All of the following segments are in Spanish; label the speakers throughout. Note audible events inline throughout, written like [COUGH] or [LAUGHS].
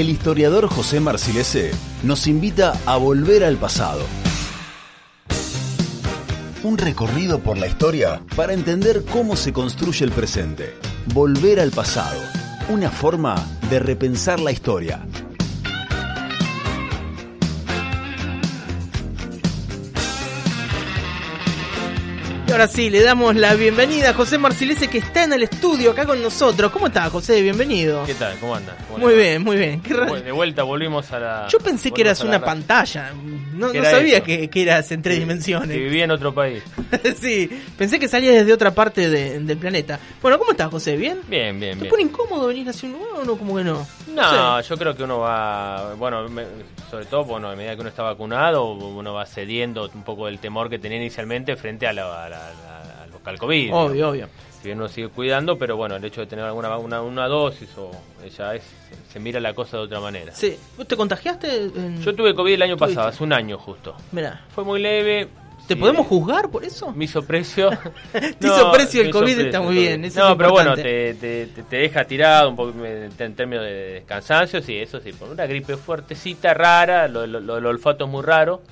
Speaker 1: el historiador José Marcilese nos invita a volver al pasado. Un recorrido por la historia para entender cómo se construye el presente. Volver al pasado. Una forma de repensar la historia.
Speaker 2: Ahora sí, le damos la bienvenida a José Marcilese que está en el estudio acá con nosotros. ¿Cómo está, José? Bienvenido.
Speaker 3: ¿Qué tal? ¿Cómo anda? ¿Cómo
Speaker 2: Muy bien, muy bien. Qué raro.
Speaker 3: De vuelta volvimos a la.
Speaker 2: Yo pensé que eras una pantalla. No,
Speaker 3: ¿Qué
Speaker 2: no sabía que, que eras en tres
Speaker 3: Que
Speaker 2: dimensiones.
Speaker 3: vivía en otro país. [LAUGHS]
Speaker 2: sí, pensé que salías desde otra parte de- del planeta. Bueno, ¿cómo estás, José? ¿Bien?
Speaker 3: Bien, bien,
Speaker 2: ¿Te
Speaker 3: bien.
Speaker 2: pone incómodo venir hacia un lugar o no? Como que no.
Speaker 3: No, yo creo que uno va. Bueno, me- sobre todo, bueno, a medida que uno está vacunado, uno va cediendo un poco del temor que tenía inicialmente frente a, la, a, la- a- al local COVID.
Speaker 2: Obvio, obvio.
Speaker 3: Si bien uno sigue cuidando, pero bueno, el hecho de tener alguna una, una dosis o ya es. Se mira la cosa de otra manera.
Speaker 2: Sí. ¿Vos te contagiaste? En...
Speaker 3: Yo tuve COVID el año
Speaker 2: ¿Tuviste?
Speaker 3: pasado, hace un año justo.
Speaker 2: Mirá.
Speaker 3: Fue muy leve.
Speaker 2: ¿Te podemos juzgar por eso?
Speaker 3: Me hizo precio. [LAUGHS]
Speaker 2: Te hizo precio el COVID,
Speaker 3: precio
Speaker 2: está muy bien, eso
Speaker 3: no,
Speaker 2: es
Speaker 3: pero bueno,
Speaker 2: importante.
Speaker 3: te, te, te- te deja tirado un poco en términos de cansancio, sí, eso sí. Por una gripe fuertecita, rara, lo, lo- lo- el olfato es muy raro,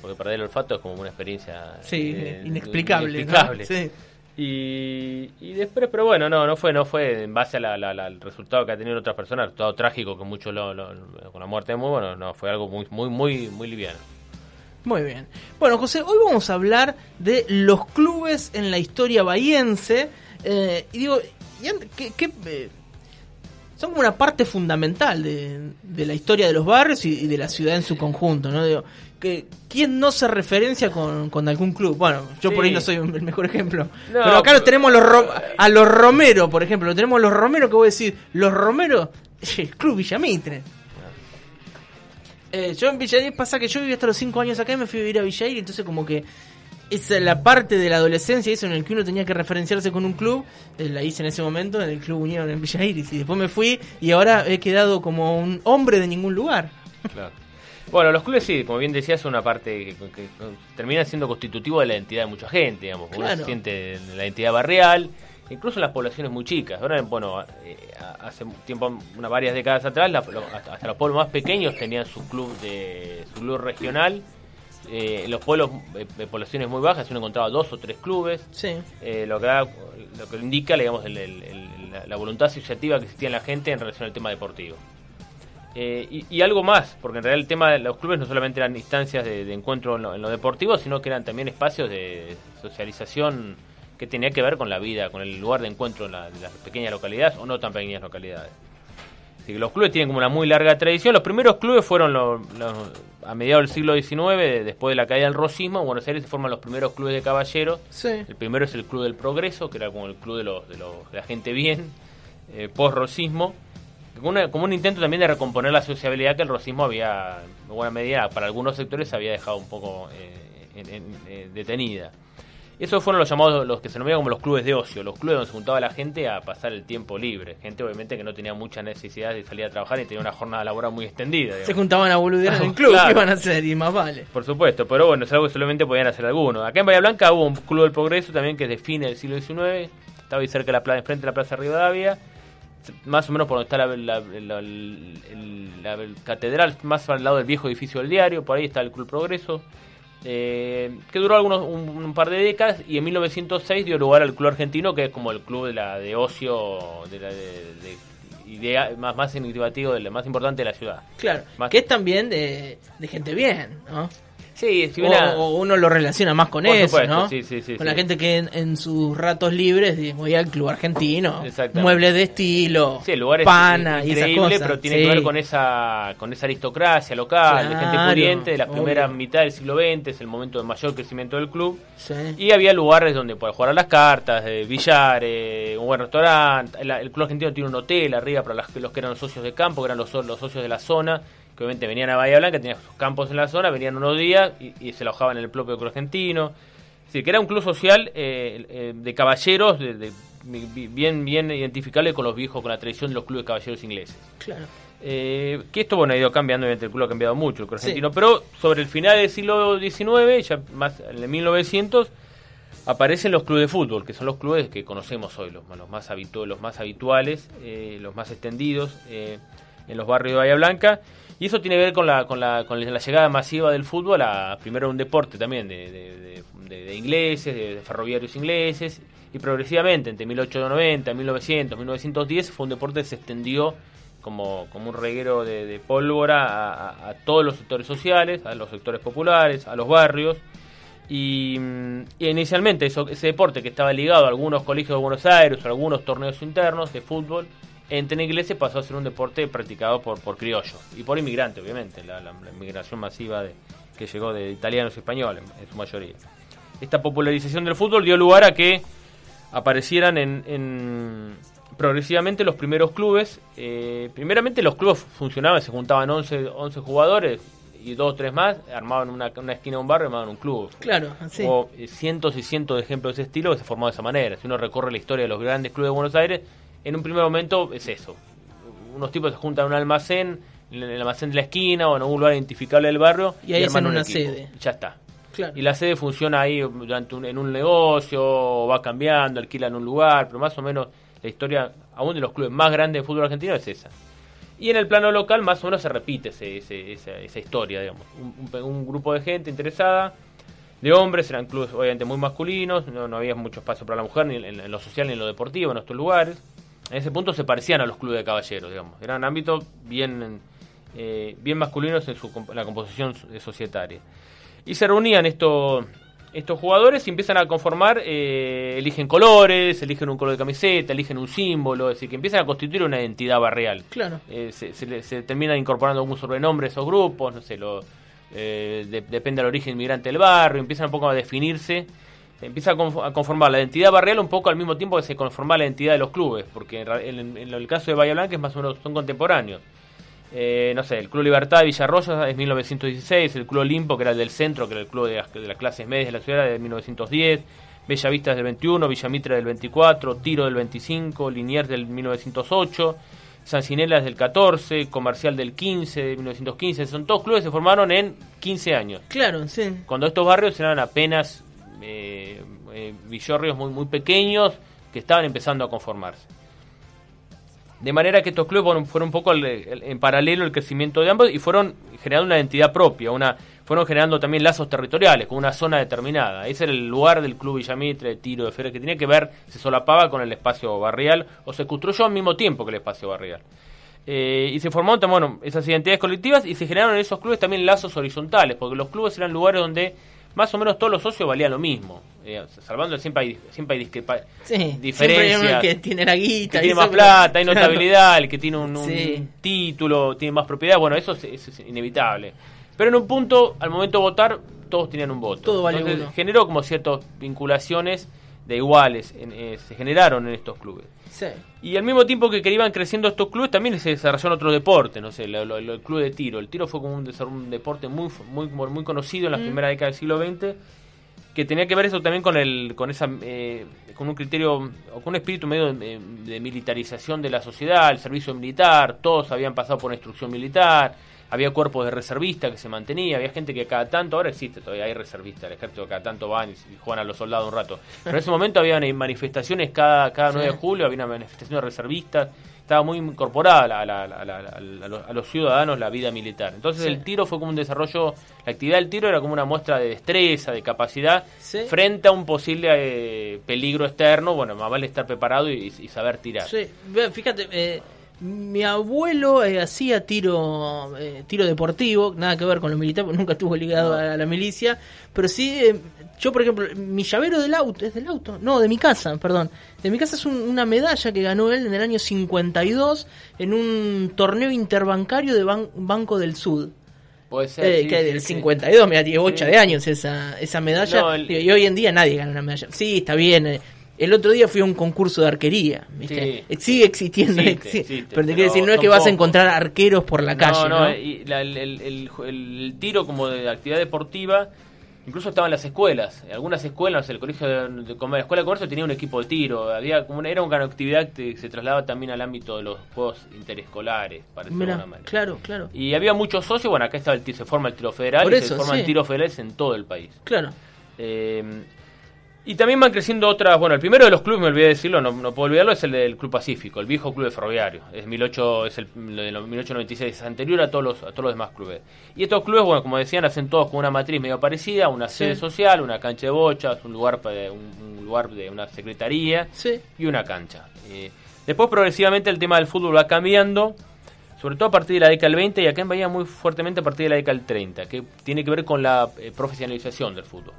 Speaker 3: porque perder el olfato es como una experiencia
Speaker 2: Sí,
Speaker 3: eh,
Speaker 2: inexplicable. ¿no? Sí.
Speaker 3: Y, y después, pero bueno, no, no fue, no fue en base a la- la- la- al resultado que ha tenido otras personas, resultado trágico que muchos lo, lo- con la muerte de muy bueno, no, fue algo muy, muy, muy, muy liviano.
Speaker 2: Muy bien. Bueno, José, hoy vamos a hablar de los clubes en la historia bahiense. eh, y digo, ¿qué, qué, eh, son como una parte fundamental de, de la historia de los barrios y, y de la ciudad en su conjunto, ¿no? Digo, que, ¿Quién no se referencia con, con algún club? Bueno, yo por ahí no soy el mejor ejemplo.
Speaker 3: No,
Speaker 2: pero acá
Speaker 3: pero-
Speaker 2: lo tenemos a los, Ro- a los Romero, por ejemplo. Lo tenemos a los Romero, que voy a decir, los Romero, el Club Villamitre. Eh, yo en Villair pasa que yo viví hasta los 5 años acá y me fui a vivir a Villair, entonces como que esa la parte de la adolescencia, eso en el que uno tenía que referenciarse con un club, eh, la hice en ese momento en el Club Unión en Villa Iris y después me fui y ahora he quedado como un hombre de ningún lugar.
Speaker 3: Claro. Bueno, los clubes sí, como bien decías, son una parte que, que- que termina siendo constitutivo de la identidad de mucha gente, digamos. porque Uno se siente en la identidad barrial, incluso en las poblaciones muy chicas. Ahora, bueno, eh, hace tiempo, unas varias décadas atrás, la- lo- hasta, hasta los pueblos más pequeños tenían su club de su club regional. Eh, en los pueblos eh, de poblaciones muy bajas uno encontraba dos o tres clubes.
Speaker 2: Sí.
Speaker 3: Eh, lo que da- lo que indica digamos el- el- el- la, la voluntad asociativa que existía en la gente en relación al tema deportivo Eh, y, y algo más porque en realidad el tema de los clubes no solamente eran instancias de, de encuentro en lo, en lo deportivo sino que eran también espacios de socialización que tenía que ver con la vida con el lugar de encuentro en, la- en las pequeñas localidades o no tan pequeñas localidades Así que los clubes tienen como una muy larga tradición. Los primeros clubes fueron los- los- a mediados del siglo XIX, después de la caída del rosismo. En Buenos Aires se forman los primeros clubes de caballeros.
Speaker 2: Sí.
Speaker 3: El primero es el Club del Progreso, que era como el club de, los, de, los- de la gente bien, eh, post-rosismo. Como, un intento también de recomponer la sociabilidad que el rosismo había, en buena medida, para algunos sectores había dejado un poco eh, en- en- eh, detenida. Esos fueron los llamados, los que se denominan como los clubes de ocio, los clubes donde se juntaba la gente a pasar el tiempo libre. Gente obviamente que no tenía mucha necesidad de salir a trabajar y tenía una jornada laboral muy extendida.
Speaker 2: Se juntaban a boludear en el [LAUGHS] club,
Speaker 3: Claro.
Speaker 2: ¿qué iban a hacer? Y más vale.
Speaker 3: Por supuesto, pero bueno, es algo que solamente podían hacer algunos. Acá en Bahía Blanca hubo un Club del Progreso también que es de fines del siglo XIX, estaba ahí cerca de la plaza, enfrente de la Plaza Rivadavia, más o menos por donde está la- la catedral, más al lado del viejo edificio del diario, por ahí está el Club Progreso, eh, que duró algunos un, un par de décadas y en 1906 dio lugar al Club Argentino, que es como el club de, la, de ocio de la, de- de- idea, más, más significativo, de la- más importante de la ciudad.
Speaker 2: Claro.
Speaker 3: Más-
Speaker 2: Que es también de, de gente bien, ¿no?
Speaker 3: Sí, si
Speaker 2: O, uno lo relaciona más con
Speaker 3: Por
Speaker 2: eso,
Speaker 3: supuesto,
Speaker 2: ¿no?
Speaker 3: sí, sí, sí,
Speaker 2: con la gente que en, en sus ratos libres voy al club argentino, muebles de estilo,
Speaker 3: Sí, el lugar es
Speaker 2: pana y esas cosas.
Speaker 3: pero tiene que ver con esa con esa aristocracia local, de gente pudiente, de la
Speaker 2: obvio.
Speaker 3: primera mitad del siglo XX, es el momento de mayor crecimiento del club. Y había lugares donde poder jugar a las cartas, de billares, un buen restaurante. El, el club argentino tiene un hotel arriba para los, los que eran socios de campo, que eran los, los socios de la zona, que obviamente venían a Bahía Blanca, tenían sus campos en la zona, venían unos días y, y se alojaban en el propio club argentino. Es decir, que era un club social eh, eh, de caballeros, de, de- bi- bien, bien identificable con los viejos, con la tradición de los clubes caballeros ingleses.
Speaker 2: Claro.
Speaker 3: Eh, que esto bueno ha ido cambiando, obviamente el club ha cambiado mucho, el club
Speaker 2: Sí.
Speaker 3: argentino, pero sobre el final del siglo XIX, ya más en el 1900, aparecen los clubes de fútbol, que son los clubes que conocemos hoy, los, los más, habitu- los más habituales, eh, los más extendidos. eh, en los barrios de Bahía Blanca. Y eso tiene que ver con la, con la, con la llegada masiva del fútbol a primero un deporte también de, ingleses, de, ferroviarios ingleses, y progresivamente entre 1890, 1900, 1910 fue un deporte que se extendió como, como un reguero de, pólvora a, todos los sectores sociales, a los sectores populares, a los barrios. Y, inicialmente eso, ese deporte que estaba ligado a algunos colegios de Buenos Aires, a algunos torneos internos de fútbol, en Iglesia pasó a ser un deporte practicado por, por criollos y por inmigrantes, obviamente, la, inmigración masiva de, que llegó de italianos y españoles en su mayoría. Esta popularización del fútbol dio lugar a que aparecieran en, progresivamente los primeros clubes. Eh, primeramente los clubes funcionaban, se juntaban 11, 11 jugadores y dos o tres más, armaban una, una esquina de un barrio y armaban un club.
Speaker 2: Claro.
Speaker 3: O eh, cientos y cientos de ejemplos de ese estilo que se formó de esa manera. Si uno recorre la historia de los grandes clubes de Buenos Aires, en un primer momento es eso. Unos tipos se juntan en un almacén, en el almacén de la esquina o en algún lugar identificable del barrio
Speaker 2: y ahí arman una sede.
Speaker 3: Ya está. Y la sede funciona ahí durante en un negocio, va cambiando, alquilan un lugar, pero más o menos la historia, aún de los clubes más grandes de fútbol argentino, es esa. Y en el plano local más o menos se repite esa, historia, digamos. Un, grupo de gente interesada, de hombres, eran clubes obviamente muy masculinos, no, había mucho espacio para la mujer, ni en, lo social ni en lo deportivo, en estos lugares. En ese punto se parecían a los clubes de caballeros, digamos. Eran ámbitos bien, eh, bien masculinos en, su, en la composición societaria. Y se reunían estos, estos jugadores y empiezan a conformar, eh, eligen colores, eligen un color de camiseta, eligen un símbolo, es decir, que empiezan a constituir una identidad barrial.
Speaker 2: Claro.
Speaker 3: Eh, se, se, terminan incorporando algún sobrenombre a esos grupos, no sé, lo, eh, depende del origen inmigrante del barrio, empiezan un poco a definirse, empieza a conformar la identidad barrial un poco al mismo tiempo que se conforma la identidad de los clubes, porque en, en el caso de Bahía Blanca es más o menos son contemporáneos. Eh, no sé, el Club Libertad de Villarroya es 1916, el Club Olimpo, que era el del centro, que era el club de las, clases medias de la ciudad, de 1910, Bella Vista del 21, Villamitra del 24, Tiro del 25, Liniers del 1908, San Cinelas del 14, Comercial del 15, de 1915. Son todos clubes que se formaron en 15 años.
Speaker 2: Claro, sí.
Speaker 3: Cuando estos barrios eran apenas villorrios muy, pequeños que estaban empezando a conformarse. De manera que estos clubes fueron, un poco en paralelo el crecimiento de ambos y fueron generando una identidad propia, una fueron generando también lazos territoriales con una zona determinada. Ese era el lugar del club Villamitre, de tiro, de feria, que tenía que ver, se solapaba con el espacio barrial o se construyó al mismo tiempo que el espacio barrial. Eh, y se formaron bueno, esas identidades colectivas y se generaron en esos clubes también lazos horizontales, porque los clubes eran lugares donde más o menos todos los socios valían lo mismo. Eh, salvando siempre hay, siempre hay diferencias.
Speaker 2: el que tiene la guita.
Speaker 3: Que tiene más plata, hay notabilidad, el que tiene un, título, tiene más propiedad. Bueno, eso es, inevitable. Pero en un punto, al momento de votar, todos tenían un voto.
Speaker 2: Todo vale uno.
Speaker 3: generó como ciertas vinculaciones de iguales eh, se generaron en estos clubes. Y al mismo tiempo que, iban creciendo estos clubes, también se desarrollaron otros deportes, no sé, el, club de tiro. El tiro fue como un, deporte muy, muy, muy conocido en la mm. primera década del siglo XX, que tenía que ver eso también con el, con esa, eh, con un criterio o con un espíritu medio de, de, militarización de la sociedad, el servicio militar, todos habían pasado por una instrucción militar había cuerpos de reservistas que se mantenía, había gente que cada tanto, ahora existe todavía, hay reservistas, el ejército cada tanto van y, juegan a los soldados un rato. Pero en ese momento había manifestaciones cada, cada 9 de julio, había una manifestación de reservistas, estaba muy incorporada a, los, ciudadanos la vida militar. Entonces el tiro fue como un desarrollo, la actividad del tiro era como una muestra de destreza, de capacidad, frente a un posible eh, peligro externo, bueno, más vale estar preparado y, saber tirar.
Speaker 2: Sí, fíjate, eh, mi abuelo eh, hacía tiro eh, tiro deportivo, nada que ver con lo militar, porque nunca estuvo ligado a la milicia, pero sí, eh, yo por ejemplo, mi llavero del auto, ¿es del auto? No, de mi casa, perdón. De mi casa es una medalla que ganó él en el año 52 en un torneo interbancario de Banco del Sud.
Speaker 3: Puede ser.
Speaker 2: que del 52, mira, tiene 8 de años esa, esa medalla. y hoy en día nadie gana una medalla. Sí, está bien el otro día fui a un concurso de arquería, ¿viste? Sigue existiendo, [LAUGHS] pero te quiero decir, no es que vas a encontrar arqueros por la calle. No, no,
Speaker 3: Y el, tiro como de actividad deportiva, incluso estaba en las escuelas. algunas escuelas, el colegio de, la escuela de comercio tenía un equipo de tiro. Había como era una actividad que se trasladaba también al ámbito de los juegos interescolares, para
Speaker 2: Mira, Claro, claro.
Speaker 3: Y había muchos socios, bueno, acá está el, se forma el tiro federal y se forman tiros federales en todo el país.
Speaker 2: Claro.
Speaker 3: Eh, Y también van creciendo otras, bueno, el primero de los clubes, me olvidé decirlo, no, no puedo olvidarlo, es el del Club Pacífico, el viejo club de ferroviario. Es, 18, es el de 1896, es anterior a todos, los, a todos los demás clubes. Y estos clubes, bueno, como decían, hacen todos con una matriz medio parecida, una sede social, una cancha de bochas, un lugar, un, un lugar de una secretaría y una cancha. Eh, después, progresivamente, el tema del fútbol va cambiando sobre todo a partir de la década del 20 y acá en Bahía muy fuertemente a partir de la década del 30, que tiene que ver con la eh, profesionalización del fútbol.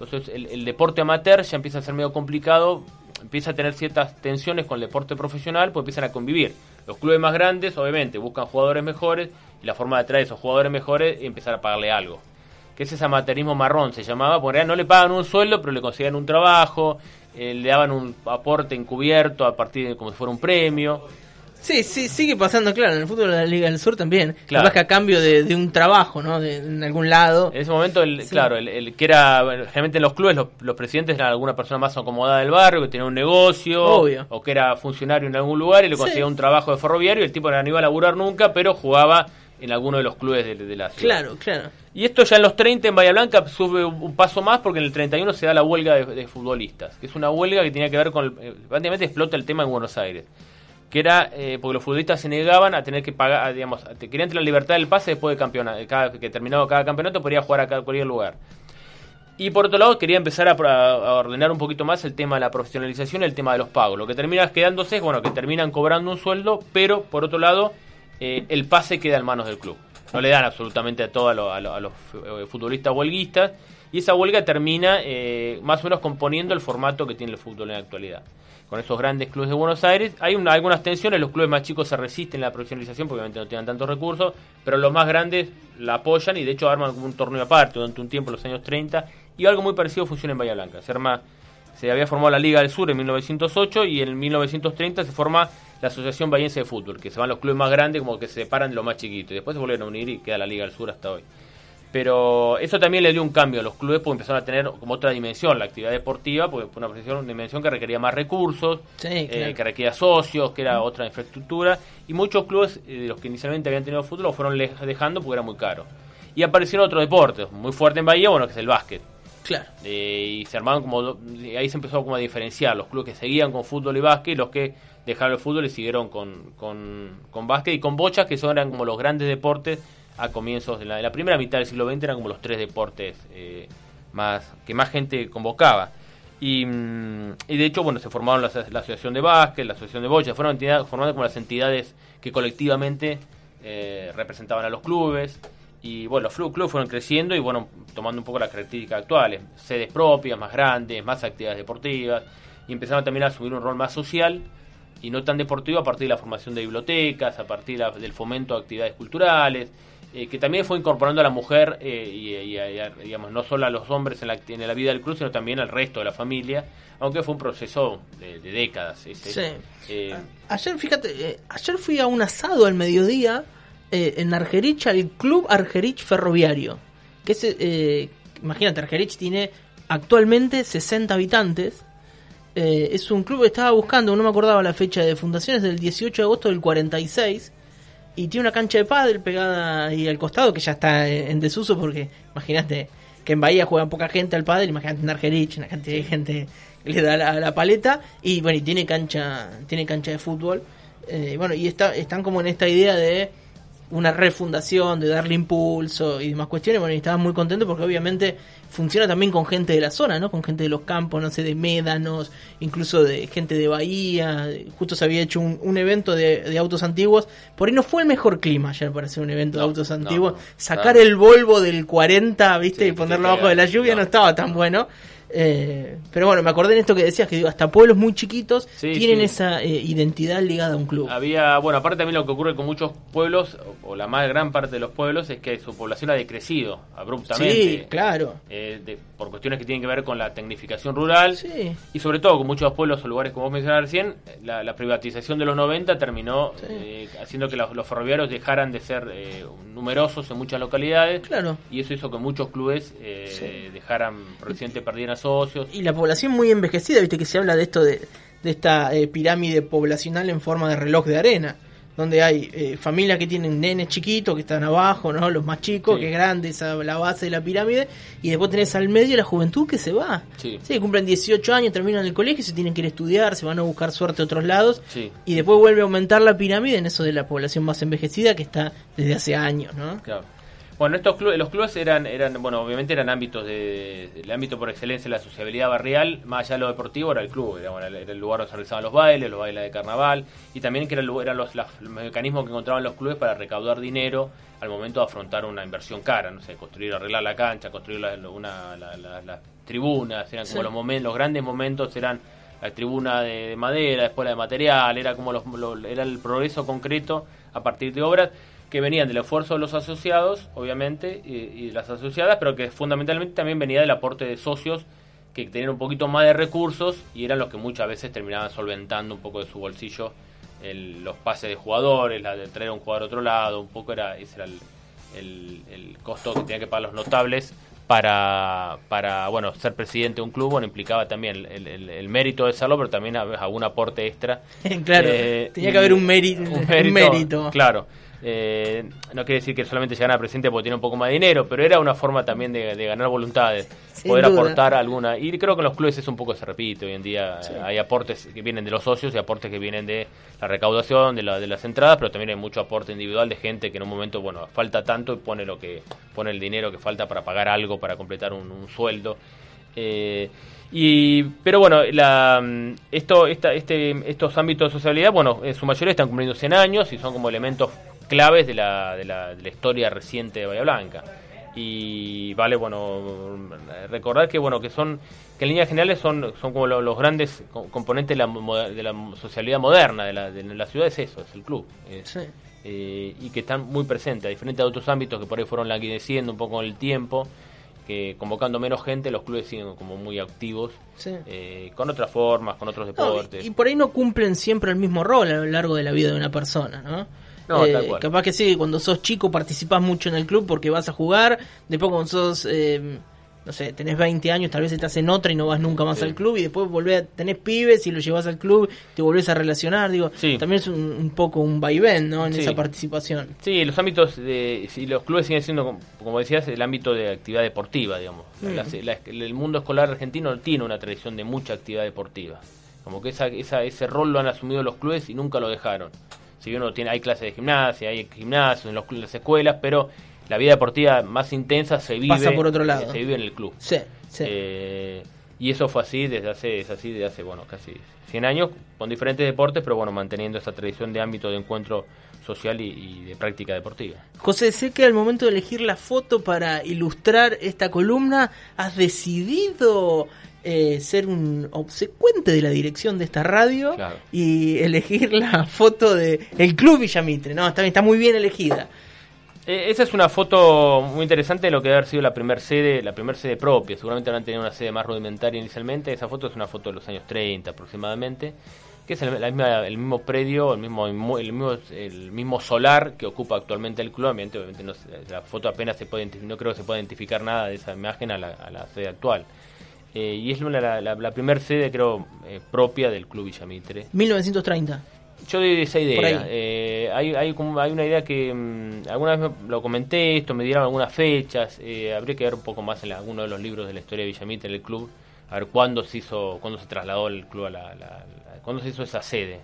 Speaker 3: Entonces el, deporte amateur ya empieza a ser medio complicado, empieza a tener ciertas tensiones con el deporte profesional, pues empiezan a convivir. Los clubes más grandes, obviamente, buscan jugadores mejores y la forma de atraer a esos jugadores mejores es empezar a pagarle algo. Que es ese amateurismo marrón, se llamaba, porque no le pagan un sueldo, pero le consiguen un trabajo, eh, le daban un aporte encubierto a partir de como si fuera un premio.
Speaker 2: Sí, sí, sigue pasando, claro, en el fútbol de la Liga del Sur también. Claro. que a cambio de, un trabajo, ¿no? De, en algún lado.
Speaker 3: En ese momento, el, claro, el, que era, generalmente en los clubes los, presidentes eran alguna persona más acomodada del barrio, que tenía un negocio, o que era funcionario en algún lugar y le conseguía un trabajo de ferroviario, el tipo no iba a laburar nunca, pero jugaba en alguno de los clubes de, la
Speaker 2: ciudad. Claro, claro.
Speaker 3: Y esto ya en los 30 en Bahía Blanca sube un, paso más porque en el 31 se da la huelga de, futbolistas, que es una huelga que tenía que ver con, eh, prácticamente explota el tema en Buenos Aires que era eh, porque los futbolistas se negaban a tener que pagar, digamos, querían tener la libertad del pase después de campeonato, cada que terminado cada campeonato podía jugar a cualquier lugar. Y por otro lado quería empezar a, ordenar un poquito más el tema de la profesionalización el tema de los pagos. Lo que termina quedándose es, bueno, que terminan cobrando un sueldo, pero por otro lado eh, el pase queda en manos del club. No le dan absolutamente a todos a, los eh, futbolistas huelguistas y esa huelga termina más o menos componiendo el formato que tiene el fútbol en la actualidad con esos grandes clubes de Buenos Aires. Hay algunas tensiones, los clubes más chicos se resisten a la profesionalización porque obviamente no tienen tantos recursos, pero los más grandes la apoyan y de hecho arman un torneo aparte durante un tiempo, los años 30, y algo muy parecido funciona en Bahía Blanca. Se, arma, se había formado la Liga del Sur en 1908 y en 1930 se forma la Asociación Bahiense de Fútbol, que se van los clubes más grandes como que se separan de los más chiquitos, y después se vuelven a unir y queda la Liga del Sur hasta hoy. Pero eso también le dio un cambio a los clubes porque empezaron a tener como otra dimensión la actividad deportiva, porque fue una, dimensión que requería más recursos, eh, que requería socios, que era otra infraestructura. Y muchos clubes, eh, de los que inicialmente habían tenido fútbol, lo fueron dejando porque era muy caro. Y aparecieron otros deportes, muy fuerte en Bahía, bueno, que es el básquet.
Speaker 2: Claro.
Speaker 3: Eh, y se armaban como. Ahí se empezó como a diferenciar los clubes que seguían con fútbol y básquet y los que dejaron el fútbol y siguieron con, con, con básquet y con bochas, que son eran como los grandes deportes a comienzos de la, primera mitad del siglo XX eran como los tres deportes eh, más que más gente convocaba. Y, mm, de hecho, bueno, se formaron la, Asociación de Básquet, la Asociación de Bocha, fueron entidades, formadas como las entidades que colectivamente eh, representaban a los clubes. Y bueno, los clubes fueron creciendo y bueno, tomando un poco las características actuales, sedes propias, más grandes, más actividades deportivas, y empezaron también a asumir un rol más social y no tan deportivo a partir de la formación de bibliotecas, a partir del fomento de actividades culturales, eh, que también fue incorporando a la mujer eh, y, digamos no solo a los hombres en la, en la vida del club, sino también al resto de la familia, aunque fue un proceso de, décadas.
Speaker 2: sí. Eh, ayer, fíjate, ayer fui a un asado al mediodía en Argerich, al Club Argerich Ferroviario, que es, imagínate, Argerich tiene actualmente 60 habitantes. es un club que estaba buscando, no me acordaba la fecha de fundación, es del 18 de agosto del 46 y tiene una cancha de pádel pegada ahí al costado que ya está en desuso porque imagínate que en Bahía juega poca gente al pádel, imagínate en Argerich, una cantidad de gente que le da la, paleta y bueno, y tiene cancha tiene cancha de fútbol. Eh, bueno, y está, están como en esta idea de una refundación, de darle impulso y demás cuestiones. Bueno, y estaba muy contento porque obviamente funciona también con gente de la zona, ¿no? Con gente de los campos, no sé, de médanos, incluso de gente de Bahía. Justo se había hecho un, evento de, autos antiguos. Por ahí no fue el mejor clima ayer para hacer un evento de autos antiguos. Sacar el Volvo del 40, ¿viste? y ponerlo abajo de la lluvia no estaba tan bueno. Eh, pero bueno, me acordé en esto que decías, que digo, hasta pueblos muy chiquitos tienen esa eh, identidad ligada a un club.
Speaker 3: Había, bueno, aparte también lo que ocurre con muchos pueblos, o, la más gran parte de los pueblos, es que su población ha decrecido abruptamente.
Speaker 2: Sí, claro.
Speaker 3: Eh, por cuestiones que tienen que ver con la tecnificación rural. Y sobre todo con muchos pueblos o lugares, como vos mencionabas recién, la, privatización de los 90 terminó haciendo que los, ferroviarios dejaran de ser numerosos en muchas localidades.
Speaker 2: Claro.
Speaker 3: Y eso hizo que muchos clubes dejaran, reciente perdieran socios.
Speaker 2: Y la población muy envejecida, viste que se habla de esto de, esta eh, pirámide poblacional en forma de reloj de arena, donde hay eh, familias que tienen nenes chiquitos que están abajo, ¿no? Los más chicos,
Speaker 3: Sí.
Speaker 2: que es grande, esa la base de la pirámide, y después tenés al medio la juventud que se va.
Speaker 3: Sí.
Speaker 2: cumplen 18 años, terminan el colegio, se tienen que ir a estudiar, se van a buscar suerte a otros lados,
Speaker 3: Sí.
Speaker 2: y después vuelve a aumentar la pirámide en eso de la población más envejecida que está desde hace años, ¿no?
Speaker 3: Claro. Bueno, estos clubes, los clubes eran, eran, bueno, obviamente eran ámbitos de, el ámbito por excelencia de la sociabilidad barrial, más allá de lo deportivo era el club, era, bueno, era el lugar donde se realizaban los bailes, los bailes de carnaval, y también que era el lugar- eran los, las- los mecanismos que encontraban los clubes para recaudar dinero al momento de afrontar una inversión cara, no sé, construir, arreglar la cancha, construir la- una, la- la- las tribunas, eran como
Speaker 2: Sí.
Speaker 3: los momentos, los grandes momentos eran la tribuna de, de madera, después la de material, era como los, lo- era el progreso concreto a partir de obras que venían del esfuerzo de los asociados, obviamente, y, y de las asociadas, pero que fundamentalmente también venía del aporte de socios que tenían un poquito más de recursos y eran los que muchas veces terminaban solventando un poco de su bolsillo el- los pases de jugadores, la de traer a un jugador a otro lado, un poco era ese era el, el- el costo que tenía que pagar los notables para, para bueno ser presidente de un club, bueno, implicaba también el, el- el mérito de serlo, pero también algún aporte extra. [LAUGHS]
Speaker 2: claro,
Speaker 3: Eh,
Speaker 2: tenía que haber un, méri- un mérito.
Speaker 3: Claro. Eh, no quiere decir que solamente se gana presidente porque tiene un poco más de dinero, pero era una forma también de, de ganar voluntades,
Speaker 2: Sin
Speaker 3: poder
Speaker 2: duda.
Speaker 3: aportar alguna. Y creo que en los clubes eso un poco se repite hoy en día. eh, Hay aportes que vienen de los socios y aportes que vienen de la recaudación, de, la, de las entradas, pero también hay mucho aporte individual de gente que en un momento, bueno, falta tanto y pone lo que pone el dinero que falta para pagar algo, para completar un, un sueldo. Eh, y, pero bueno, la, esto, esta, este, estos ámbitos de sociabilidad, bueno, en su mayoría están cumpliendo 100 años y son como elementos claves de la, de la, de la historia reciente de Bahía Blanca. Y vale, bueno, recordar que, bueno, que son, que en líneas generales son, son como lo- los grandes co- componentes de la, moder- de la sociabilidad moderna de la, de la ciudad, es eso, es el club. Es-
Speaker 2: Sí.
Speaker 3: eh, y que están muy presentes, a diferentes de otros ámbitos que por ahí fueron languideciendo un poco con el tiempo, que convocando menos gente, los clubes siguen como muy activos,
Speaker 2: Sí.
Speaker 3: eh, con otras formas, con otros
Speaker 2: No,
Speaker 3: deportes.
Speaker 2: y, y por ahí no cumplen siempre el mismo rol a lo largo de la vida de una persona, ¿no?
Speaker 3: No,
Speaker 2: Eh,
Speaker 3: tal cual.
Speaker 2: capaz que sí, cuando sos chico participás mucho en el club porque vas a jugar, después cuando sos, eh, no sé, tenés 20 años, tal vez estás en otra y no vas nunca más
Speaker 3: Sí.
Speaker 2: al club y después volvés a, tenés pibes y los llevas al club, te volvés a relacionar, digo,
Speaker 3: Sí.
Speaker 2: también es un, un poco un vaivén, ¿no? En
Speaker 3: Sí.
Speaker 2: esa participación.
Speaker 3: Sí, los ámbitos de si los clubes siguen siendo, como- decías, el ámbito de actividad deportiva, digamos. La- la- el mundo escolar argentino tiene una tradición de mucha actividad deportiva. Como que esa, esa, ese rol lo han asumido los clubes y nunca lo dejaron. Si uno tiene, hay clases de gimnasia, hay gimnasios en, los, en las escuelas, pero la vida deportiva más intensa se vive,
Speaker 2: Pasa por otro lado.
Speaker 3: se vive en el club.
Speaker 2: Sí, sí.
Speaker 3: Eh, y eso fue así desde hace, es así desde hace, bueno, casi 100 años, con diferentes deportes, pero bueno, manteniendo esa tradición de ámbito de encuentro social y, y de práctica deportiva.
Speaker 2: José, sé que al momento de elegir la foto para ilustrar esta columna, has decidido eh, ser un obsecuente de la dirección de esta radio
Speaker 3: Claro.
Speaker 2: y elegir [LAUGHS] la foto de el Club Villamitre. No, está, está muy bien elegida.
Speaker 3: Eh, esa es una foto muy interesante de lo que debe haber sido la primer sede, la primer sede propia. Seguramente habrán tenido una sede más rudimentaria inicialmente. Esa foto es una foto de los años 30 aproximadamente, que es el, la misma- el mismo predio, el mismo, el mismo el mismo solar que ocupa actualmente el club. Obviamente, obviamente no la foto apenas se puede identificar, no creo que se pueda identificar nada de esa imagen a la, a la sede actual. Eh, y es una- la, la, la primer sede, creo, eh, propia del club Villamitre.
Speaker 2: 1930.
Speaker 3: Yo doy esa idea. Eh, hay, hay, como, hay una idea que mm, alguna vez me- lo comenté esto, me dieron algunas fechas. eh, habría que ver un poco más en la- alguno de los libros de la historia de Villamite, el club, a ver cuándo se hizo, cuándo se trasladó el club a la, la- cuándo se hizo esa sede.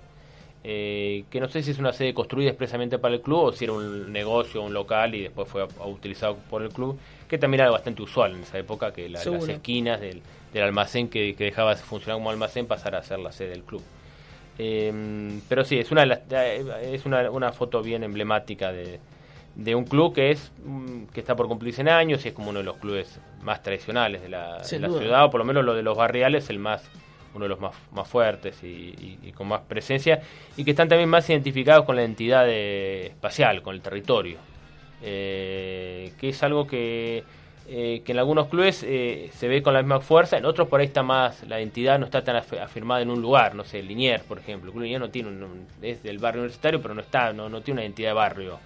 Speaker 3: Eh, que no sé si es una sede construida expresamente para el club o si era un negocio, un local y después fue a- a utilizado por el club, que también era bastante usual en esa época que la- las esquinas del, del almacén que, que dejaba de funcionar como almacén pasara a ser la sede del club. Eh, pero sí, es una, de las- eh, es una, una foto bien emblemática de, de un club que es mm, que está por cumplir 100 años y es como uno de los clubes más tradicionales de la, de la ciudad, o por lo menos lo de los barriales, el más uno de los más, más fuertes y, y- y con más presencia, y que están también más identificados con la entidad de- espacial, con el territorio, eh, que es algo que, eh, que en algunos clubes eh, se ve con la misma fuerza, en otros por ahí está más, la entidad no está tan af- afirmada en un lugar, no sé, Liniers, por ejemplo, el club Liniers no tiene un, es del barrio universitario, pero no está, no, no tiene una identidad de barrio.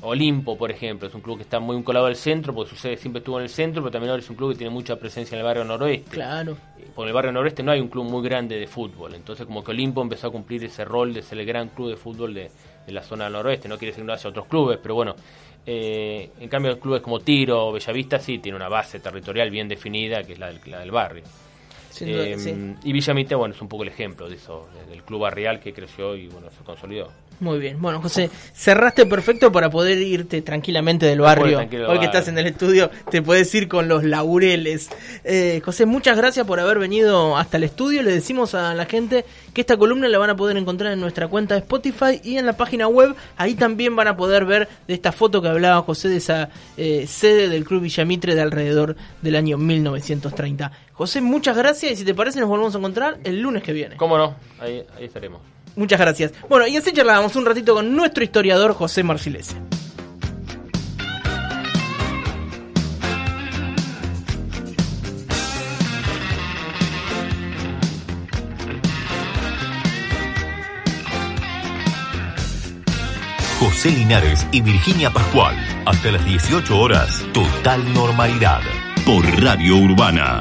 Speaker 3: Olimpo, por ejemplo, es un club que está muy colado al centro, porque su sede siempre estuvo en el centro, pero también ahora es un club que tiene mucha presencia en el barrio noroeste.
Speaker 2: Claro.
Speaker 3: Por el barrio noroeste no hay un club muy grande de fútbol, entonces como que Olimpo empezó a cumplir ese rol de ser el gran club de fútbol de, la zona noroeste. No quiere decir que no haya otros clubes, pero bueno, eh, en cambio clubes como Tiro o Bellavista sí tiene una base territorial bien definida, que es la del barrio. Eh, y Villamite, bueno, es un poco el ejemplo de eso, del club barrial que creció y bueno, se consolidó.
Speaker 2: Muy bien. Bueno, José, cerraste perfecto para poder irte tranquilamente del barrio. Hoy que estás en el estudio, te puedes ir con los laureles. Eh, José, muchas gracias por haber venido hasta el estudio. Le decimos a la gente que esta columna la van a poder encontrar en nuestra cuenta de Spotify y en la página web. Ahí también van a poder ver de esta foto que hablaba José de esa eh, sede del Club Villamitre de alrededor del año 1930. José, muchas gracias y si te parece nos volvemos a encontrar el lunes que viene.
Speaker 3: Cómo no, ahí, ahí estaremos.
Speaker 2: Muchas gracias. Bueno, y así charlábamos un ratito con nuestro historiador José Marcilese.
Speaker 4: José Linares y Virginia Pascual. Hasta las 18 horas, total normalidad. Por Radio Urbana